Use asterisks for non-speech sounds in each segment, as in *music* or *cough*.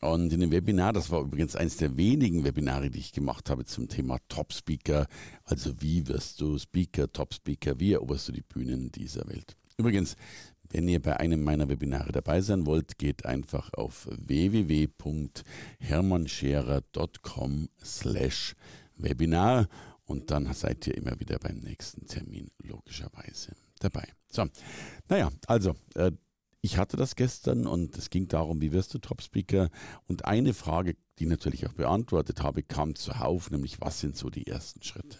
Und in dem Webinar, das war übrigens eines der wenigen Webinare, die ich gemacht habe zum Thema Top Speaker. Also wie wirst du Speaker, Top Speaker, wie eroberst du die Bühnen dieser Welt? Übrigens, wenn ihr bei einem meiner Webinare dabei sein wollt, geht einfach auf www.hermannscherer.com slash Webinar und dann seid ihr immer wieder beim nächsten Termin logischerweise dabei. So, naja, also, äh, ich hatte das gestern und es ging darum, wie wirst du Top-Speaker? Und eine Frage, die ich natürlich auch beantwortet habe, kam zuhauf, nämlich was sind so die ersten Schritte?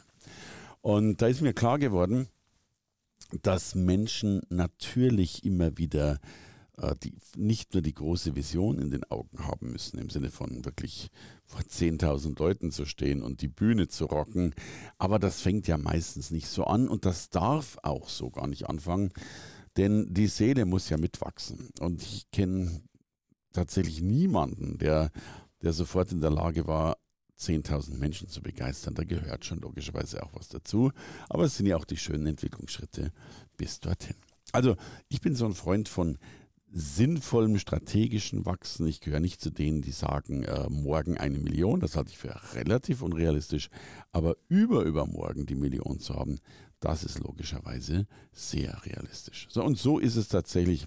Und da ist mir klar geworden, dass Menschen natürlich immer wieder äh, die, nicht nur die große Vision in den Augen haben müssen, im Sinne von wirklich vor 10.000 Leuten zu stehen und die Bühne zu rocken, aber das fängt ja meistens nicht so an und das darf auch so gar nicht anfangen, denn die Seele muss ja mitwachsen und ich kenne tatsächlich niemanden, der, der sofort in der Lage war, 10.000 Menschen zu begeistern. Da gehört schon logischerweise auch was dazu. Aber es sind ja auch die schönen Entwicklungsschritte bis dorthin. Also ich bin so ein Freund von sinnvollem strategischen Wachsen. Ich gehöre nicht zu denen, die sagen, äh, morgen eine Million. Das halte ich für relativ unrealistisch. Aber über übermorgen die Million zu haben, das ist logischerweise sehr realistisch. So, und so ist es tatsächlich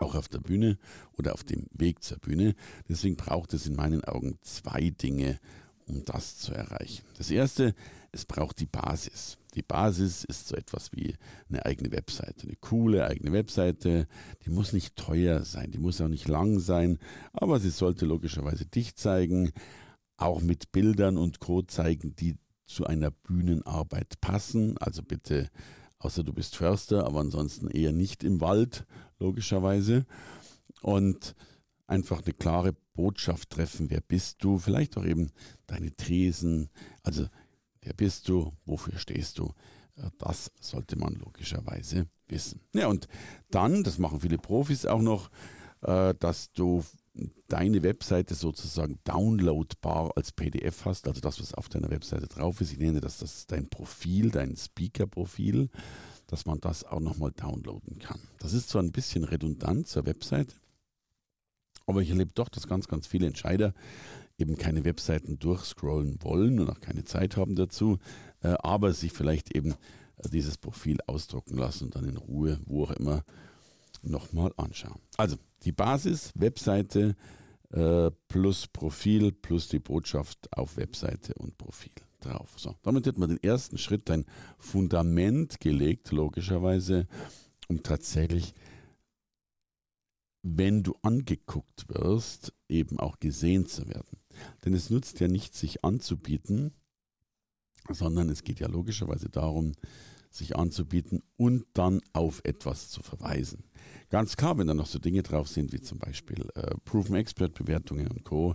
auch auf der Bühne oder auf dem Weg zur Bühne. Deswegen braucht es in meinen Augen zwei Dinge, um das zu erreichen. Das erste, es braucht die Basis. Die Basis ist so etwas wie eine eigene Webseite, eine coole eigene Webseite. Die muss nicht teuer sein, die muss auch nicht lang sein, aber sie sollte logischerweise dich zeigen, auch mit Bildern und Co zeigen, die zu einer Bühnenarbeit passen. Also bitte, außer du bist Förster, aber ansonsten eher nicht im Wald, logischerweise. Und einfach eine klare Botschaft treffen. Wer bist du? Vielleicht auch eben deine Thesen. Also, wer bist du? Wofür stehst du? Äh, das sollte man logischerweise wissen. Ja, und dann, das machen viele Profis auch noch, äh, dass du deine Webseite sozusagen downloadbar als PDF hast, also das, was auf deiner Webseite drauf ist. Ich nenne das, das dein Profil, dein Speaker-Profil, dass man das auch nochmal downloaden kann. Das ist zwar ein bisschen redundant zur Webseite, aber ich erlebe doch, dass ganz, ganz viele Entscheider eben keine Webseiten durchscrollen wollen und auch keine Zeit haben dazu, äh, aber sich vielleicht eben äh, dieses Profil ausdrucken lassen und dann in Ruhe, wo auch immer, nochmal anschauen. Also die Basis, Webseite äh, plus Profil plus die Botschaft auf Webseite und Profil drauf. So, damit hat man den ersten Schritt, ein Fundament gelegt, logischerweise, um tatsächlich wenn du angeguckt wirst, eben auch gesehen zu werden. Denn es nutzt ja nicht, sich anzubieten, sondern es geht ja logischerweise darum, sich anzubieten und dann auf etwas zu verweisen. Ganz klar, wenn da noch so Dinge drauf sind, wie zum Beispiel äh, Proven Expert Bewertungen und Co.,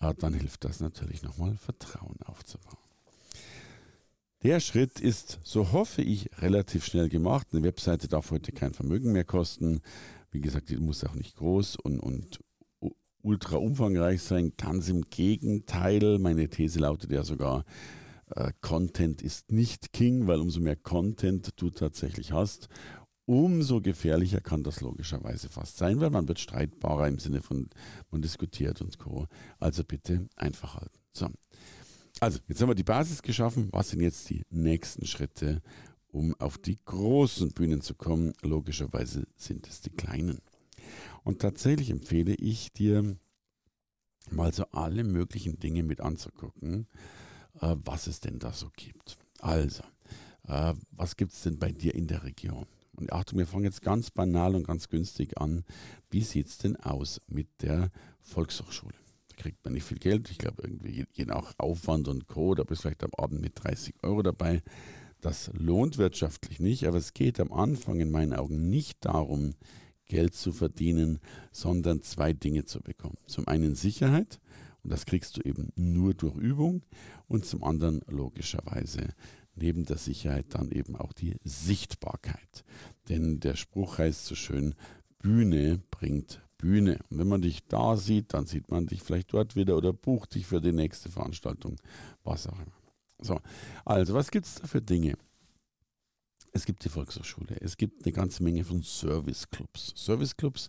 äh, dann hilft das natürlich nochmal Vertrauen aufzubauen. Der Schritt ist, so hoffe ich, relativ schnell gemacht. Eine Webseite darf heute kein Vermögen mehr kosten. Wie gesagt, die muss auch nicht groß und, und ultra umfangreich sein. Ganz im Gegenteil. Meine These lautet ja sogar, äh, Content ist nicht King, weil umso mehr Content du tatsächlich hast, umso gefährlicher kann das logischerweise fast sein, weil man wird streitbarer im Sinne von, man diskutiert und Co. Also bitte einfach halten. So. Also, jetzt haben wir die Basis geschaffen. Was sind jetzt die nächsten Schritte, um auf die großen Bühnen zu kommen? Logischerweise sind es die kleinen. Und tatsächlich empfehle ich dir, mal so alle möglichen Dinge mit anzugucken, äh, was es denn da so gibt. Also, äh, was gibt es denn bei dir in der Region? Und Achtung, wir fangen jetzt ganz banal und ganz günstig an. Wie sieht es denn aus mit der Volkshochschule? kriegt man nicht viel Geld. Ich glaube, irgendwie je nach Aufwand und Co. Da bist du vielleicht am Abend mit 30 Euro dabei. Das lohnt wirtschaftlich nicht, aber es geht am Anfang in meinen Augen nicht darum, Geld zu verdienen, sondern zwei Dinge zu bekommen. Zum einen Sicherheit Und das kriegst du eben nur durch Übung und zum anderen logischerweise neben der Sicherheit dann eben auch die Sichtbarkeit. Denn der Spruch heißt so schön, Bühne bringt Bühne. Und wenn man dich da sieht, dann sieht man dich vielleicht dort wieder oder bucht dich für die nächste Veranstaltung, was auch immer. So, also was gibt es da für Dinge? Es gibt die Volkshochschule, es gibt eine ganze Menge von Serviceclubs. Serviceclubs,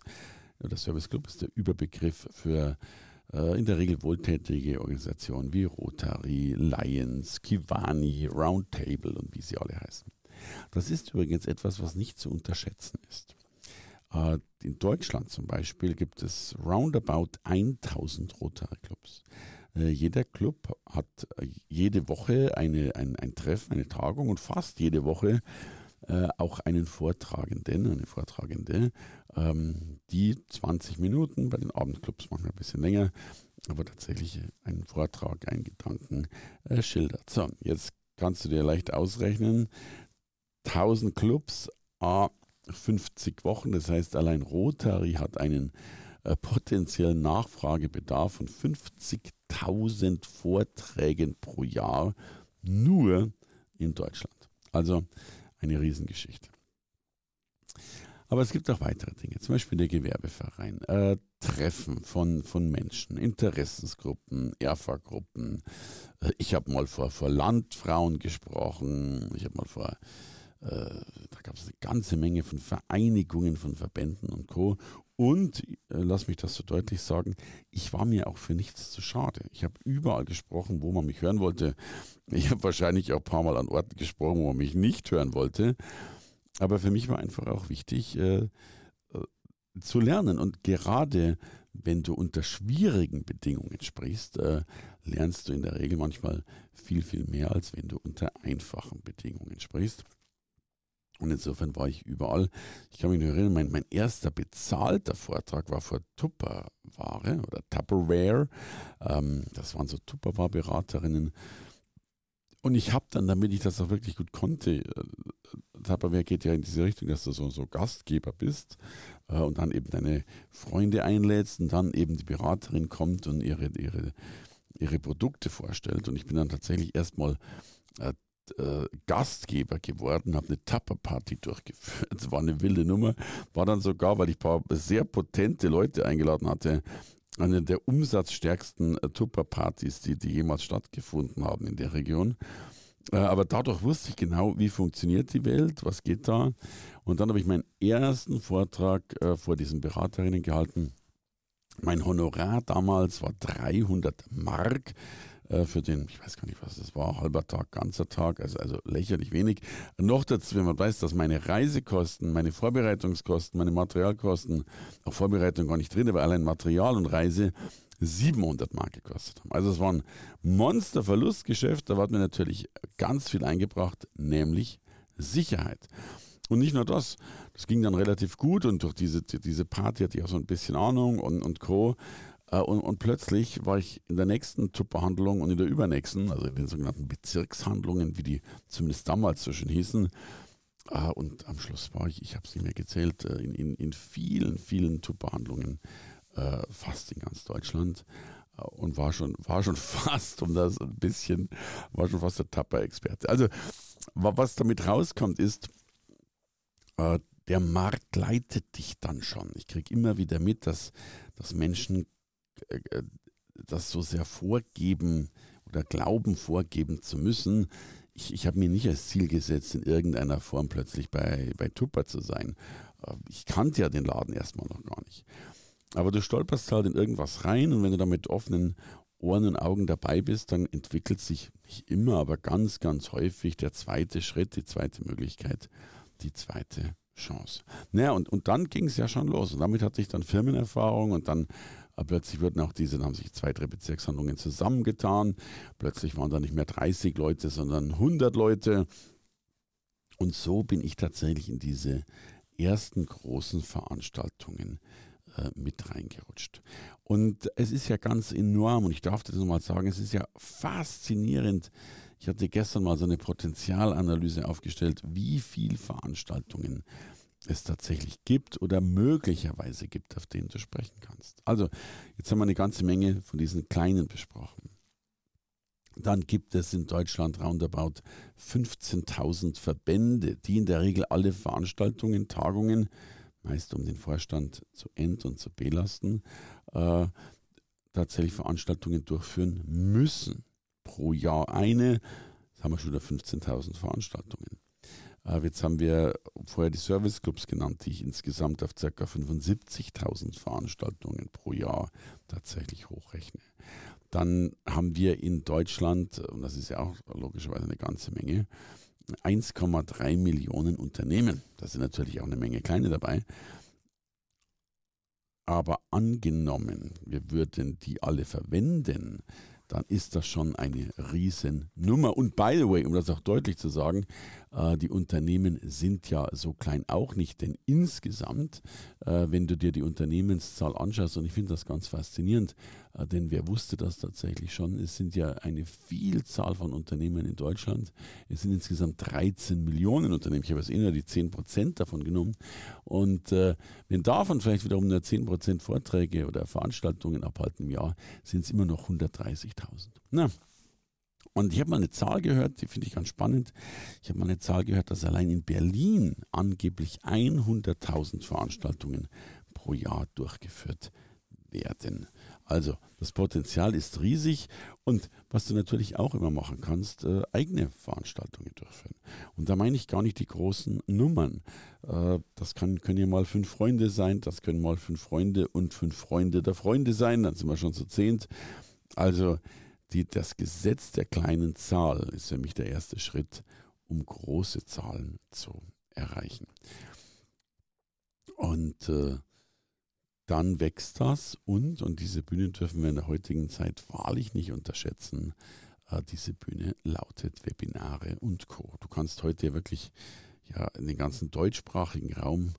der Serviceclub ist der Überbegriff für äh, in der Regel wohltätige Organisationen wie Rotary, Lions, Kivani, Roundtable und wie sie alle heißen. Das ist übrigens etwas, was nicht zu unterschätzen ist. Äh, in Deutschland zum Beispiel gibt es roundabout 1000 Rotary-Clubs. Äh, jeder Club hat jede Woche eine, ein, ein Treffen, eine Tagung und fast jede Woche äh, auch einen Vortragenden, eine Vortragende, ähm, die 20 Minuten, bei den Abendclubs manchmal ein bisschen länger, aber tatsächlich einen Vortrag, einen Gedanken äh, schildert. So, jetzt kannst du dir leicht ausrechnen, 1000 Clubs, a 50 Wochen, das heißt allein Rotary hat einen äh, potenziellen Nachfragebedarf von 50.000 Vorträgen pro Jahr nur in Deutschland. Also eine Riesengeschichte. Aber es gibt auch weitere Dinge, zum Beispiel der Gewerbeverein, äh, Treffen von, von Menschen, Interessensgruppen, ERFA-Gruppen. Äh, ich habe mal vor, vor Landfrauen gesprochen, ich habe mal vor, äh, da gab es eine ganze Menge von Vereinigungen, von Verbänden und Co. Und, äh, lass mich das so deutlich sagen, ich war mir auch für nichts zu schade. Ich habe überall gesprochen, wo man mich hören wollte. Ich habe wahrscheinlich auch ein paar Mal an Orten gesprochen, wo man mich nicht hören wollte. Aber für mich war einfach auch wichtig, äh, äh, zu lernen. Und gerade wenn du unter schwierigen Bedingungen sprichst, äh, lernst du in der Regel manchmal viel, viel mehr, als wenn du unter einfachen Bedingungen sprichst. Und insofern war ich überall. Ich kann mich nur erinnern, mein, mein erster bezahlter Vortrag war vor Tupperware oder Tupperware. Ähm, das waren so Tupperware-Beraterinnen. Und ich habe dann, damit ich das auch wirklich gut konnte, äh, Tupperware geht ja in diese Richtung, dass du so, so Gastgeber bist äh, und dann eben deine Freunde einlädst und dann eben die Beraterin kommt und ihre, ihre, ihre Produkte vorstellt. Und ich bin dann tatsächlich erstmal äh, äh, Gastgeber geworden, habe eine Tapper-Party durchgeführt. Es war eine wilde Nummer. War dann sogar, weil ich ein paar sehr potente Leute eingeladen hatte, eine der umsatzstärksten äh, Tupper-Partys, die, die jemals stattgefunden haben in der Region. Äh, aber dadurch wusste ich genau, wie funktioniert die Welt, was geht da. Und dann habe ich meinen ersten Vortrag vor diesen Beraterinnen gehalten. Mein Honorar damals war 300 Mark. Äh, für den, ich weiß gar nicht, was das war, halber Tag, ganzer Tag, also, also lächerlich wenig. Noch dazu, wenn man weiß, dass meine Reisekosten, meine Vorbereitungskosten, meine Materialkosten, auch Vorbereitung gar nicht drin, aber allein Material und Reise 700 Mark gekostet haben. Also es war ein Monsterverlustgeschäft, da hat mir natürlich ganz viel eingebracht, nämlich Sicherheit. Und nicht nur das, das ging dann relativ gut und durch diese, diese Party hatte ich auch so ein bisschen Ahnung und, und Co. Äh, und, und, plötzlich war ich in der nächsten Tupperhandlung und in der übernächsten, also in den sogenannten Bezirkshandlungen, wie die zumindest damals so schön hießen. Äh, und am Schluss war ich, ich habe es nicht mehr gezählt, äh, in, in, in vielen, vielen Tupperhandlungen, fast in ganz Deutschland. Und war schon, war schon *laughs* fast, um das ein bisschen, war schon fast der Tapper-Experte. Also, was damit rauskommt, ist, der Markt leitet dich dann schon. Ich kriege immer wieder mit, dass, dass Menschen das so sehr vorgeben oder glauben vorgeben zu müssen. Ich, ich habe mir nicht als Ziel gesetzt, in irgendeiner Form plötzlich bei, bei Tupper zu sein. Äh, ich kannte ja den Laden erstmal noch gar nicht. Aber du stolperst halt in irgendwas rein und wenn du da mit offenen Ohren und Augen dabei bist, dann entwickelt sich nicht immer, aber ganz, ganz häufig der zweite Schritt, die zweite Möglichkeit, die zweite Chance. Naja, und, und dann ging es ja schon los. Und damit hatte ich dann Firmenerfahrung und dann äh, plötzlich wurden auch diese, dann haben sich zwei, drei Bezirkshandlungen zusammengetan. Plötzlich waren da nicht mehr 30 Leute, sondern 100 Leute. Und so bin ich tatsächlich in diese ersten großen Veranstaltungen äh, mit reingerutscht. Und es ist ja ganz enorm, und ich darf das nochmal sagen, es ist ja faszinierend. Ich hatte gestern mal so eine Potenzialanalyse aufgestellt, wie viele Veranstaltungen es tatsächlich gibt oder möglicherweise gibt, auf denen du sprechen kannst. Also, jetzt haben wir eine ganze Menge von diesen kleinen besprochen. Dann gibt es in Deutschland roundabout 15.000 Verbände, die in der Regel alle Veranstaltungen, Tagungen, meist um den Vorstand zu ent- und zu belasten, äh, tatsächlich Veranstaltungen durchführen müssen. Pro Jahr eine, jetzt haben wir schon wieder 15.000 Veranstaltungen. Äh, jetzt haben wir vorher die Serviceclubs genannt, die ich insgesamt auf ca. 75.000 Veranstaltungen pro Jahr tatsächlich hochrechne. Dann haben wir in Deutschland, und das ist ja auch logischerweise eine ganze Menge, 1,3 Millionen Unternehmen. Da sind natürlich auch eine Menge kleine dabei. Aber angenommen, wir würden die alle verwenden, dann ist das schon eine Riesennummer. Und by the way, um das auch deutlich zu sagen, die Unternehmen sind ja so klein auch nicht, denn insgesamt, äh, wenn du dir die Unternehmenszahl anschaust, und ich finde das ganz faszinierend, äh, denn wer wusste das tatsächlich schon, es sind ja eine Vielzahl von Unternehmen in Deutschland, es sind insgesamt 13 Millionen Unternehmen, ich habe jetzt eh nur die 10 Prozent davon genommen. Und wenn davon vielleicht wiederum nur 10 Prozent Vorträge oder Veranstaltungen abhalten im Jahr, sind es immer noch 130.000. Na, und ich habe mal eine Zahl gehört, die finde ich ganz spannend. Ich habe mal eine Zahl gehört, dass allein in Berlin angeblich 100.000 Veranstaltungen pro Jahr durchgeführt werden. Also das Potenzial ist riesig und was du natürlich auch immer machen kannst, äh, eigene Veranstaltungen durchführen. Und da meine ich gar nicht die großen Nummern. Äh, das kann, können ja mal fünf Freunde sein, das können mal fünf Freunde und fünf Freunde der Freunde sein, dann sind wir schon zu zehnt. Also die, das Gesetz der kleinen Zahl ist für mich der erste Schritt, um große Zahlen zu erreichen. Und äh, dann wächst das und, und diese Bühne dürfen wir in der heutigen Zeit wahrlich nicht unterschätzen, äh, diese Bühne lautet Webinare und Co. Du kannst heute wirklich ja, den ganzen deutschsprachigen Raum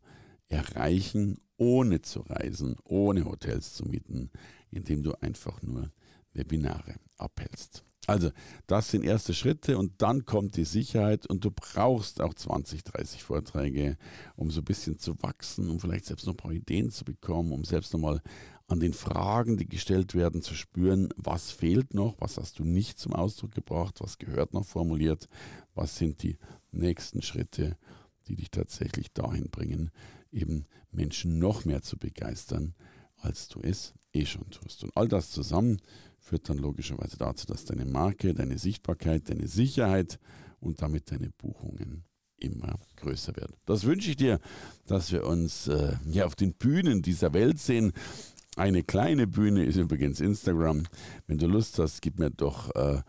erreichen, ohne zu reisen, ohne Hotels zu mieten, indem du einfach nur Webinare abhältst. Also, das sind erste Schritte und dann kommt die Sicherheit und du brauchst auch 20, 30 Vorträge, um so ein bisschen zu wachsen, um vielleicht selbst noch ein paar Ideen zu bekommen, um selbst nochmal an den Fragen, die gestellt werden, zu spüren, was fehlt noch, was hast du nicht zum Ausdruck gebracht, was gehört noch formuliert, was sind die nächsten Schritte, die dich tatsächlich dahin bringen, eben Menschen noch mehr zu begeistern, als du es eh schon tust. Und all das zusammen führt dann logischerweise dazu, dass deine Marke, deine Sichtbarkeit, deine Sicherheit und damit deine Buchungen immer größer werden. Das wünsche ich dir, dass wir uns äh, ja auf den Bühnen dieser Welt sehen. Eine kleine Bühne ist übrigens Instagram. Wenn du Lust hast, gib mir doch äh,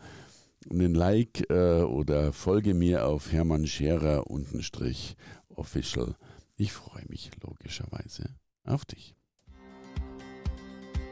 einen Like äh, oder folge mir auf Hermann Scherer untenstrich official. Ich freue mich logischerweise auf dich.